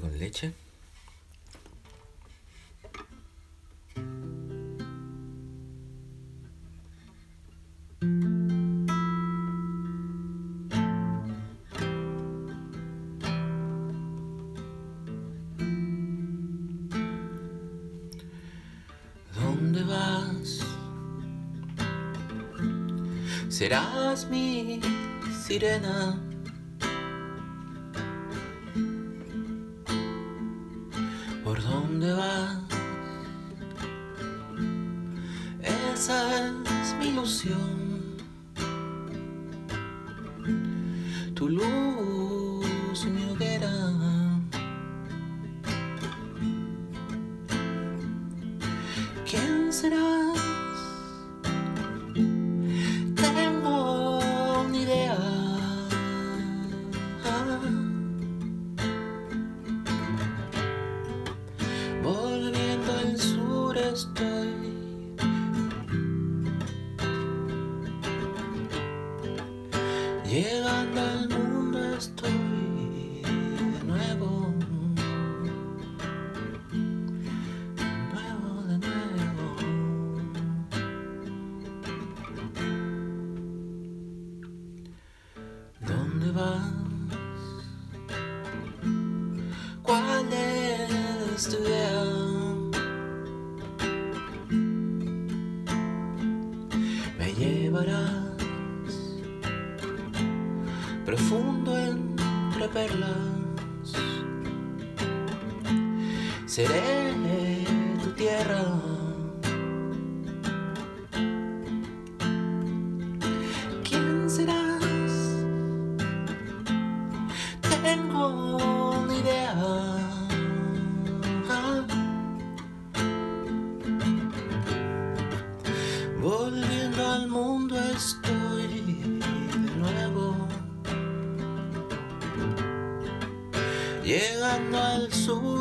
con leche. ¿Dónde vas? Serás mi sirena. Esa es mi ilusión. so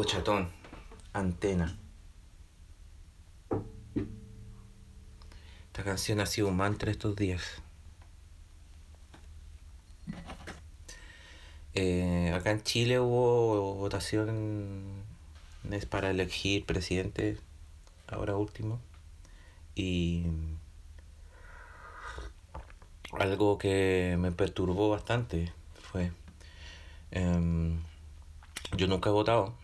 Bochatón, antena. Esta canción ha sido un mantra estos días. Eh, acá en Chile hubo votación es para elegir presidente ahora último y algo que me perturbó bastante fue em, yo nunca he votado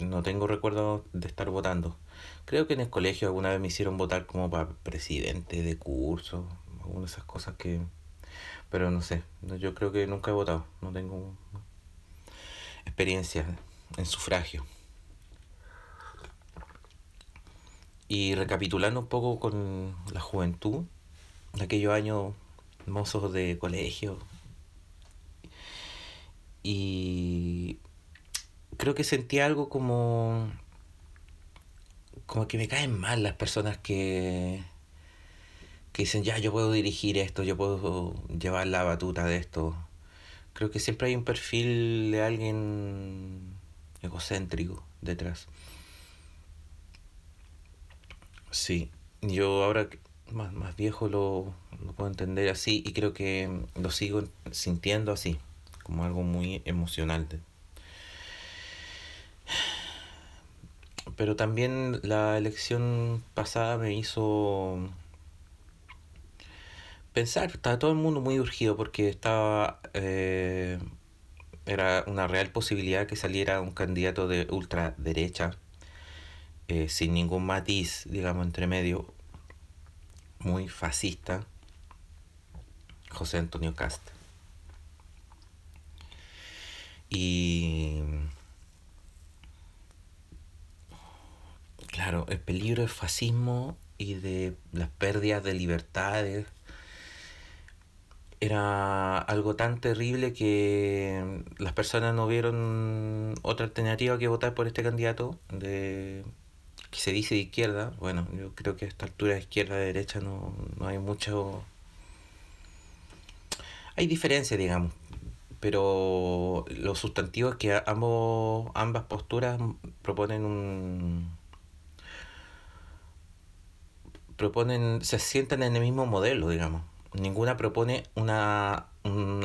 no tengo recuerdo de estar votando creo que en el colegio alguna vez me hicieron votar como para presidente de curso alguna de esas cosas que pero no sé, yo creo que nunca he votado, no tengo experiencia en sufragio. Y recapitulando un poco con la juventud, de aquellos años mozos de colegio, y creo que sentí algo como como que me caen mal las personas que que dicen, ya, yo puedo dirigir esto, yo puedo llevar la batuta de esto. Creo que siempre hay un perfil de alguien egocéntrico detrás. Sí, yo ahora más, más viejo lo, puedo entender así y creo que lo sigo sintiendo así, como algo muy emocional. Pero también la elección pasada me hizo pensar, estaba todo el mundo muy urgido porque estaba eh, era una real posibilidad que saliera un candidato de ultraderecha eh, sin ningún matiz, digamos, entre medio, muy fascista, José Antonio Cast. Y claro, el peligro del fascismo y de las pérdidas de libertades era algo tan terrible que las personas no vieron otra alternativa que votar por este candidato de que se dice de izquierda. Bueno, yo creo que a esta altura de izquierda derecha no, no hay mucho... Hay diferencia, digamos, pero lo sustantivo es que ambos, ambas posturas proponen un... proponen, se sientan en el mismo modelo, digamos ninguna propone una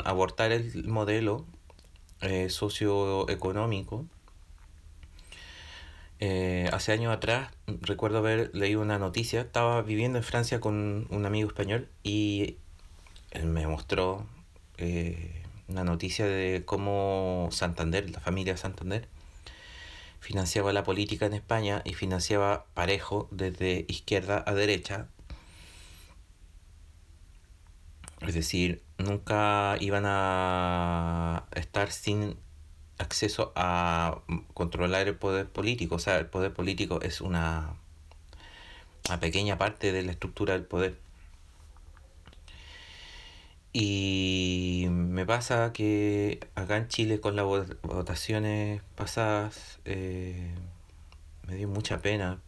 abortar el modelo eh, socioeconómico. Eh, hace años atrás recuerdo haber leído una noticia, estaba viviendo en Francia con un amigo español y él me mostró eh, una noticia de cómo Santander, la familia Santander, financiaba la política en España y financiaba parejo desde izquierda a derecha es decir, nunca iban a estar sin acceso a controlar el poder político. O sea, el poder político es una, una pequeña parte de la estructura del poder. Y me pasa que acá en Chile con las votaciones pasadas eh, me dio mucha pena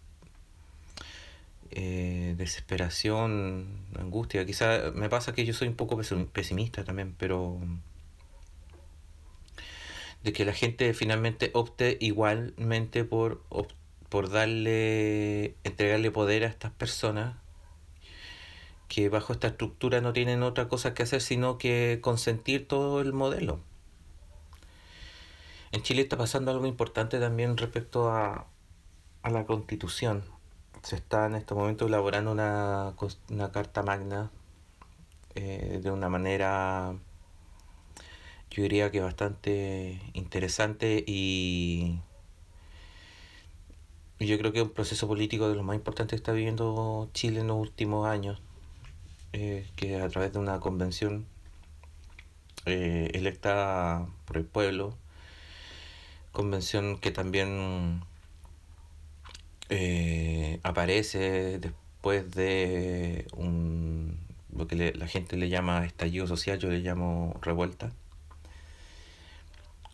eh, desesperación, angustia. Quizá me pasa que yo soy un poco pesimista también, pero de que la gente finalmente opte igualmente por, por darle, entregarle poder a estas personas que bajo esta estructura no tienen otra cosa que hacer sino que consentir todo el modelo. En Chile está pasando algo importante también respecto a, a la constitución se está en este momento elaborando una, una carta magna eh, de una manera, yo diría que bastante interesante y yo creo que es un proceso político de lo más importante que está viviendo Chile en los últimos años, eh, que a través de una convención eh, electa por el pueblo, convención que también eh, aparece después de un, lo que la gente le llama estallido social, yo le llamo revuelta,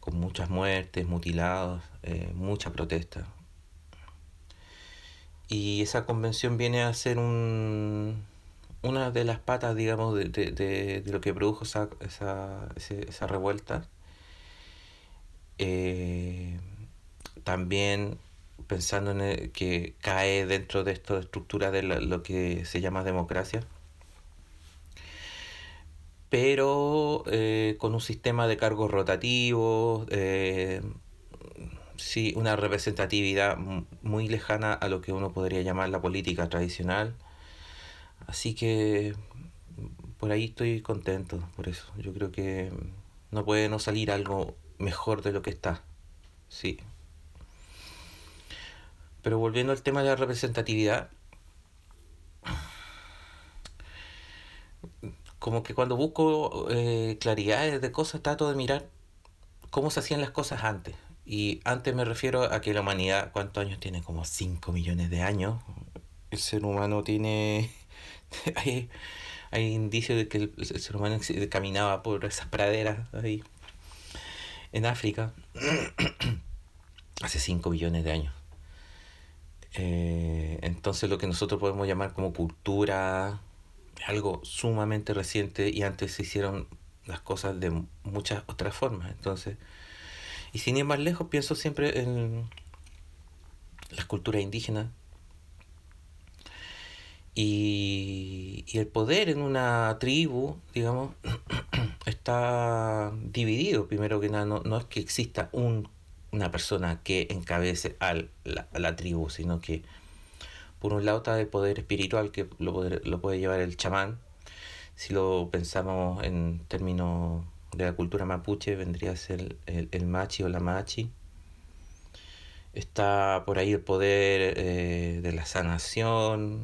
con muchas muertes, mutilados, mucha protesta. Y esa convención viene a ser un, una de las patas, digamos, de, de, de, lo que produjo esa, esa, esa revuelta. Eh, también pensando en que cae dentro de esta estructura de lo que se llama democracia, pero eh, con un sistema de cargos rotativos, eh, sí, una representatividad muy lejana a lo que uno podría llamar la política tradicional. Así que por ahí estoy contento, por eso. Yo creo que no puede no salir algo mejor de lo que está. Sí. Pero volviendo al tema de la representatividad, como que cuando busco eh, claridades de cosas trato de mirar cómo se hacían las cosas antes. Y antes me refiero a que la humanidad, ¿cuántos años tiene? Como 5 millones de años. El ser humano tiene... hay, hay indicios de que el, ser humano caminaba por esas praderas ahí en África hace 5 millones de años. Eh, entonces lo que nosotros podemos llamar como cultura, algo sumamente reciente y antes se hicieron las cosas de muchas otras formas. Entonces, y sin ir más lejos, pienso siempre en las culturas indígenas y, y el poder en una tribu, digamos, está dividido. Primero que nada, no, no es que exista un una persona que encabece a la, la tribu, sino que por un lado está el poder espiritual que lo, lo puede llevar el chamán. Si lo pensamos en términos de la cultura mapuche, vendría a ser el, el, machi o la machi. Está por ahí el poder eh, de la sanación,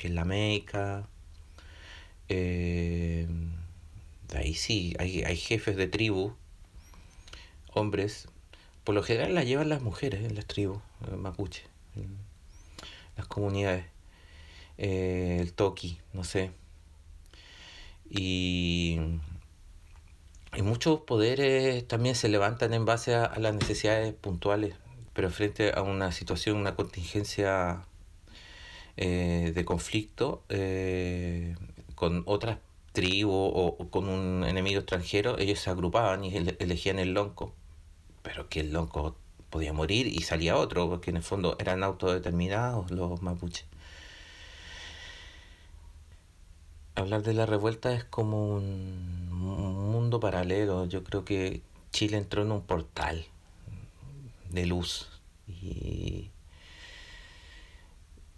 que es la meca. Eh, ahí sí, hay, hay jefes de tribu, hombres por lo general la llevan las mujeres en las tribus eh, mapuche, en las comunidades. Eh, el toki, no sé. Y, y muchos poderes también se levantan en base a, a las necesidades puntuales, pero frente a una situación, una contingencia eh, de conflicto eh, con otras tribus o, o, con un enemigo extranjero, ellos se agrupaban y elegían el lonco, pero que el lonco podía morir y salía otro, porque en el fondo eran autodeterminados los mapuches. Hablar de la revuelta es como un mundo paralelo. Yo creo que Chile entró en un portal de luz y,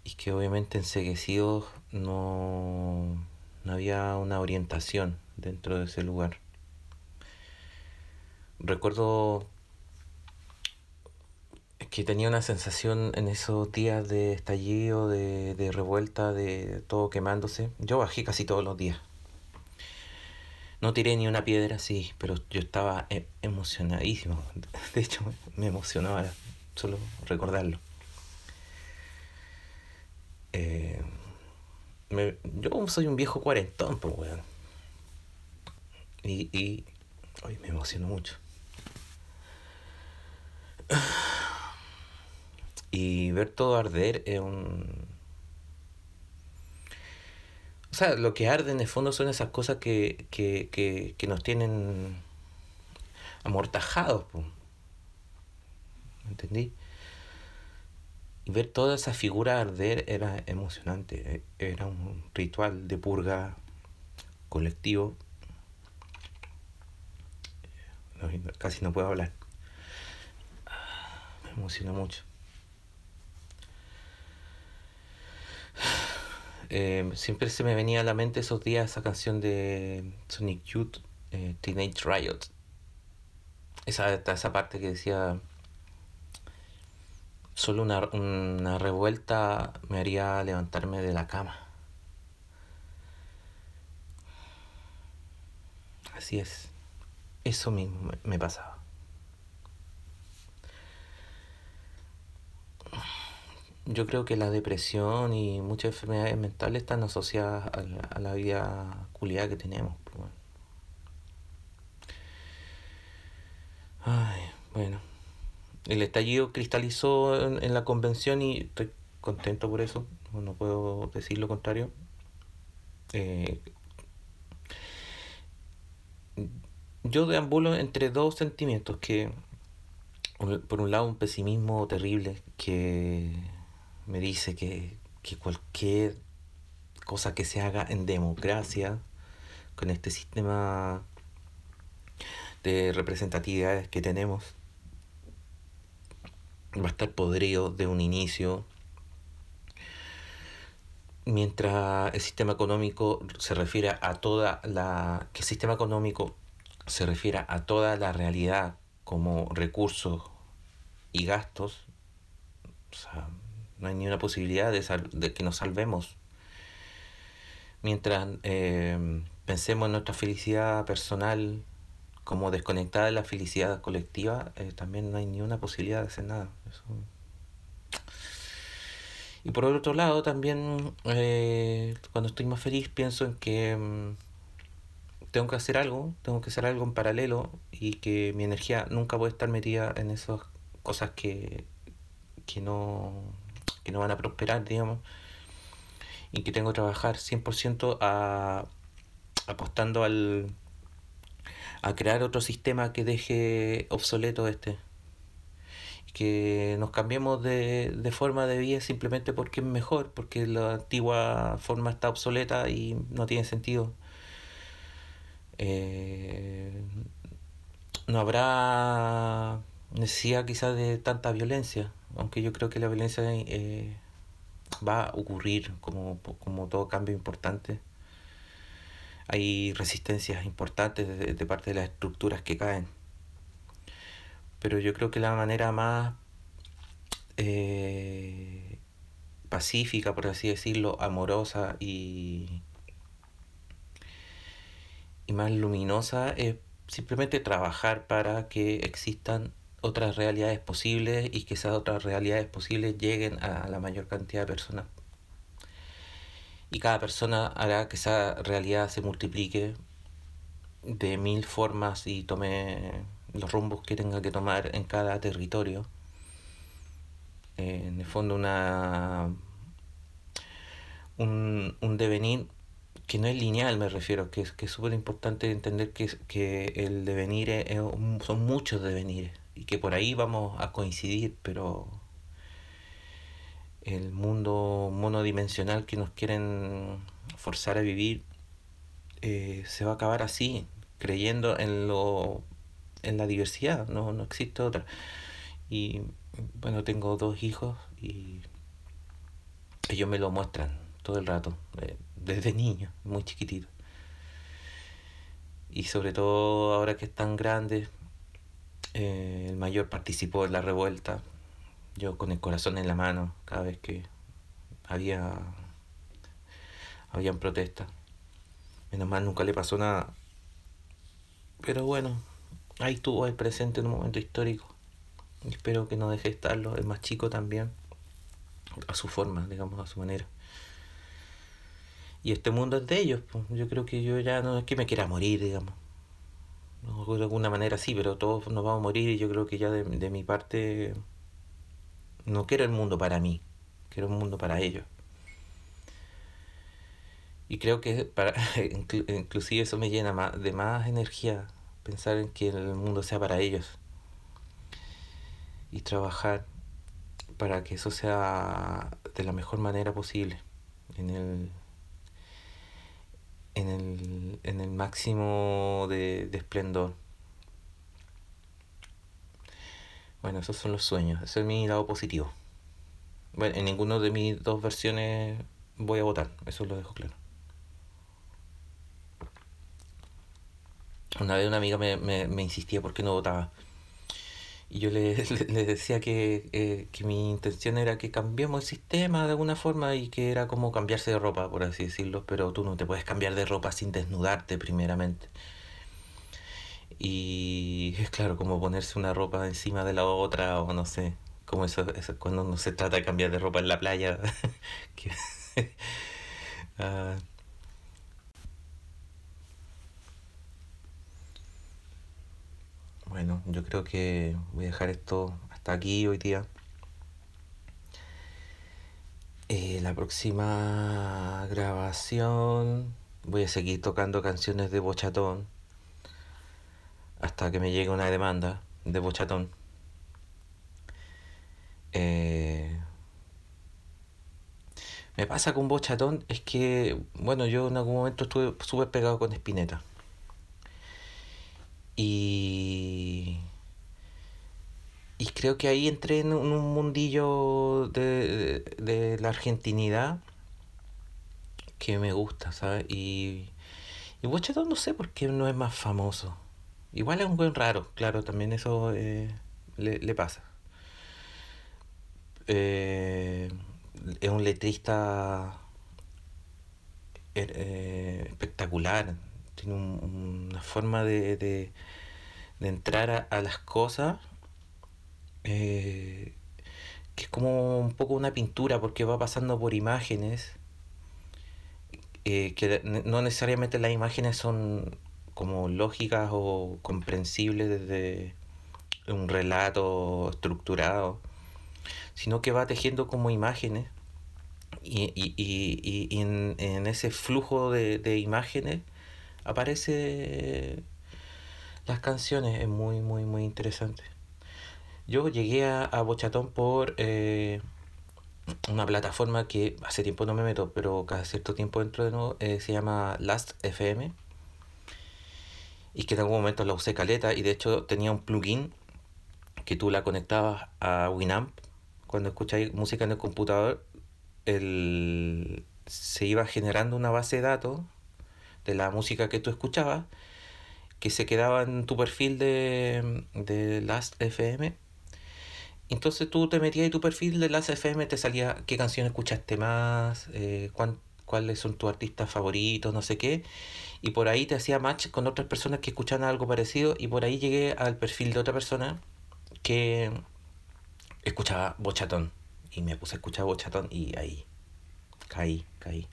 y que obviamente enseguecidos no, no había una orientación dentro de ese lugar. Recuerdo que tenía una sensación en esos días de estallido, de, de revuelta, de todo quemándose. Yo bajé casi todos los días. No tiré ni una piedra, sí, pero yo estaba e emocionadísimo. De hecho, me emocionaba solo recordarlo. Eh, me, yo soy un viejo cuarentón, pues, weón. Y, y hoy me emociono mucho. Y ver todo arder es un... O sea, lo que arde en el fondo son esas cosas que, que, que, que nos tienen amortajados. ¿Me ¿Entendí? Y ver toda esa figura arder era emocionante. Era un ritual de purga colectivo. casi no puedo hablar. Me emociona mucho. eh, siempre se me venía a la mente esos días esa canción de Sonic Youth, eh, Teenage Riot. Esa, esa parte que decía, solo una, una revuelta me haría levantarme de la cama. Así es, eso mismo me, pasaba. yo creo que la depresión y muchas enfermedades mentales están asociadas a la, a la vida culiada que tenemos. Pues. Ay, bueno. El estallido cristalizó en, la convención y estoy contento por eso. No puedo decir lo contrario. Eh, yo deambulo entre dos sentimientos que por un lado un pesimismo terrible que me dice que, que cualquier cosa que se haga en democracia, con este sistema de representatividades que tenemos, va a estar podrido de un inicio. Mientras el sistema económico se refiere a toda la. que el sistema económico se refiere a toda la realidad como recursos y gastos, o sea, no hay ni una posibilidad de, sal de que nos salvemos. Mientras eh, pensemos en nuestra felicidad personal como desconectada de la felicidad colectiva, eh, también no hay ni una posibilidad de hacer nada. Y por otro lado, también eh, cuando estoy más feliz pienso en que um, tengo que hacer algo, tengo que hacer algo en paralelo y que mi energía nunca puede estar metida en esas cosas que, que no que no van a prosperar, digamos, y que tengo que trabajar 100% a, apostando al, a crear otro sistema que deje obsoleto este. Que nos cambiemos de, de forma de vida simplemente porque es mejor, porque la antigua forma está obsoleta y no tiene sentido. Eh, no habrá necesidad quizás de tanta violencia aunque yo creo que la violencia eh, va a ocurrir como, como todo cambio importante. Hay resistencias importantes de, de, parte de las estructuras que caen. Pero yo creo que la manera más eh, pacífica, por así decirlo, amorosa y, y más luminosa es simplemente trabajar para que existan otras realidades posibles y que esas otras realidades posibles lleguen a la mayor cantidad de personas. Y cada persona hará que esa realidad se multiplique de mil formas y tome los rumbos que tenga que tomar en cada territorio. Eh, en el fondo una un, un devenir que no es lineal, me refiero, que es que es súper importante entender que, que el devenir es, son muchos devenires y que por ahí vamos a coincidir, pero el mundo monodimensional que nos quieren forzar a vivir eh, se va a acabar así, creyendo en lo en la diversidad, no, no existe otra. Y bueno, tengo dos hijos y ellos me lo muestran todo el rato, eh, desde niño, muy chiquitito. Y sobre todo ahora que están grandes, eh, el mayor participó en la revuelta, yo con el corazón en la mano cada vez que había habían protestas. Menos mal nunca le pasó nada. Pero bueno, ahí estuvo el presente en un momento histórico. Espero que no deje de estarlo, el más chico también, a su forma, digamos, a su manera. Y este mundo es de ellos, yo creo que yo ya no es que me quiera morir, digamos. de alguna manera sí, pero todos nos vamos a morir y yo creo que ya de, de mi parte no quiero el mundo para mí, quiero un mundo para ellos. Y creo que para, inclusive eso me llena de más energía pensar en que el mundo sea para ellos y trabajar para que eso sea de la mejor manera posible en el en el, en el máximo de, de esplendor bueno esos son los sueños ese es mi lado positivo bueno en ninguno de mis dos versiones voy a votar eso lo dejo claro Una vez una amiga me, me, me insistía por qué no votaba. Y yo le, decía que, eh, que, mi intención era que cambiemos el sistema de alguna forma y que era como cambiarse de ropa, por así decirlo, pero tú no te puedes cambiar de ropa sin desnudarte primeramente. Y es claro, como ponerse una ropa encima de la otra o no sé, como eso, eso cuando no se trata de cambiar de ropa en la playa. uh, Bueno, yo creo que voy a dejar esto hasta aquí hoy día. Eh, la próxima grabación voy a seguir tocando canciones de Bochatón hasta que me llegue una demanda de Bochatón. Eh, me pasa con Bochatón es que, bueno, yo en algún momento estuve súper pegado con Spinetta. Y, y creo que ahí entré en un mundillo de, de, la argentinidad que me gusta, ¿sabes? Y, y Bochetón no sé por qué no es más famoso. Igual es un buen raro, claro, también eso eh, le, le, pasa. Eh, es un letrista eh, espectacular, tiene un, una forma de, de, de entrar a, a, las cosas que es como un poco una pintura porque va pasando por imágenes que no necesariamente las imágenes son como lógicas o comprensibles desde un relato estructurado, sino que va tejiendo como imágenes y, y, y, y en, en, ese flujo de, de imágenes aparece las canciones, es muy, muy, muy interesante. Yo llegué a, a Bochatón por eh, una plataforma que hace tiempo no me meto, pero cada cierto tiempo entro de nuevo, eh, se llama Last FM. Y que en algún momento la usé caleta y de hecho tenía un plugin que tú la conectabas a Winamp. Cuando escucháis música en el computador, el, se iba generando una base de datos de la música que tú escuchabas que se quedaba en tu perfil de, de Last FM. Entonces tú te metías y tu perfil de Last FM te salía qué canción escuchaste más, eh, cuán, cuáles son tus artistas favoritos, no sé qué. Y por ahí te hacía match con otras personas que escuchaban algo parecido. Y por ahí llegué al perfil de otra persona que escuchaba Bochatón. Y me puse a escuchar Bochatón y ahí caí, caí.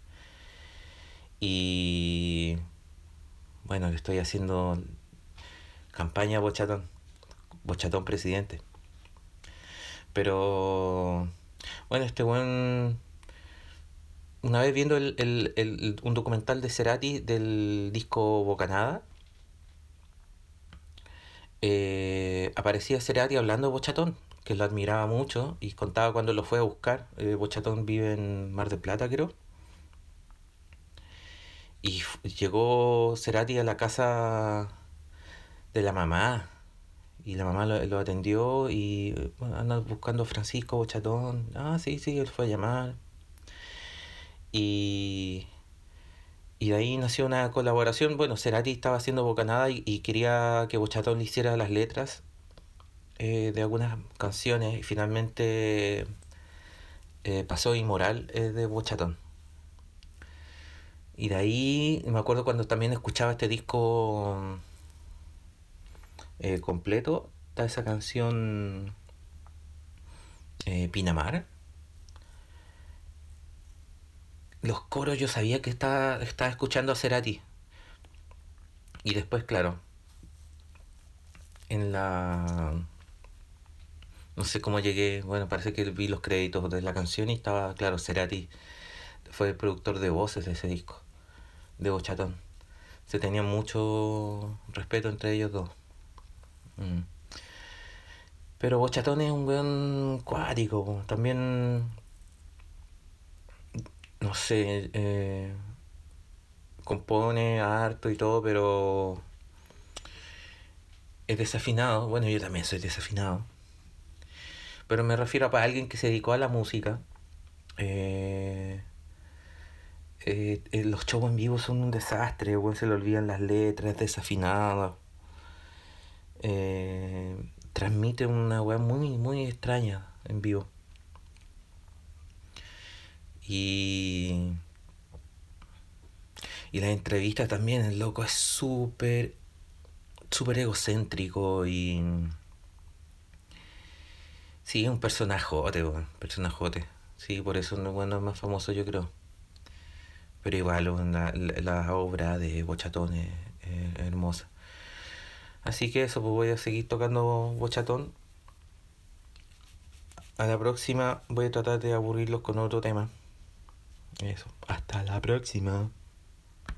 Y bueno, le estoy haciendo campaña a Bochatón. Bochatón presidente. Pero bueno, este buen una vez viendo el, el, el, un documental de Cerati del disco Bocanada, eh, aparecía Cerati hablando de Bochatón, que lo admiraba mucho y contaba cuando lo fue a buscar. Eh, Bochatón vive en Mar del Plata, creo. Y llegó Cerati a la casa de la mamá. Y la mamá lo, lo atendió y bueno, anda buscando a Francisco Bochatón. Ah, sí, sí, él fue a llamar. Y, y de ahí nació una colaboración. Bueno, Cerati estaba haciendo Bocanada y, y quería que Bochatón le hiciera las letras eh, de algunas canciones y finalmente eh, pasó Inmoral eh, de Bochatón. Y de ahí me acuerdo cuando también escuchaba este disco completo, está esa canción Pinamar. Los coros yo sabía que estaba, estaba escuchando a Cerati. Y después, claro, en la... No sé cómo llegué, bueno, parece que vi los créditos de la canción y estaba, claro, Cerati fue el productor de voces de ese disco, de Bochatón. Se tenía mucho respeto entre ellos dos. Mm. Pero Bochatón es un weón cuático, también, no sé, eh, compone harto y todo, pero es desafinado. Bueno, yo también soy desafinado. Pero me refiero a alguien que se dedicó a la música. Eh, eh, eh, los shows en vivo son un desastre, weón, se le olvidan las letras, es desafinado. Eh, transmite una weá muy, muy extraña en vivo. Y. Y las entrevistas también, el loco es súper. súper egocéntrico y. Sí, es un personajote, weón. Personajote. Sí, por eso no, bueno, es más famoso, yo creo. Pero igual, la, la, la obra de Bochatón es hermosa. Así que eso, pues voy a seguir tocando Bochatón. A la próxima voy a tratar de aburrirlos con otro tema. Eso. Hasta la próxima.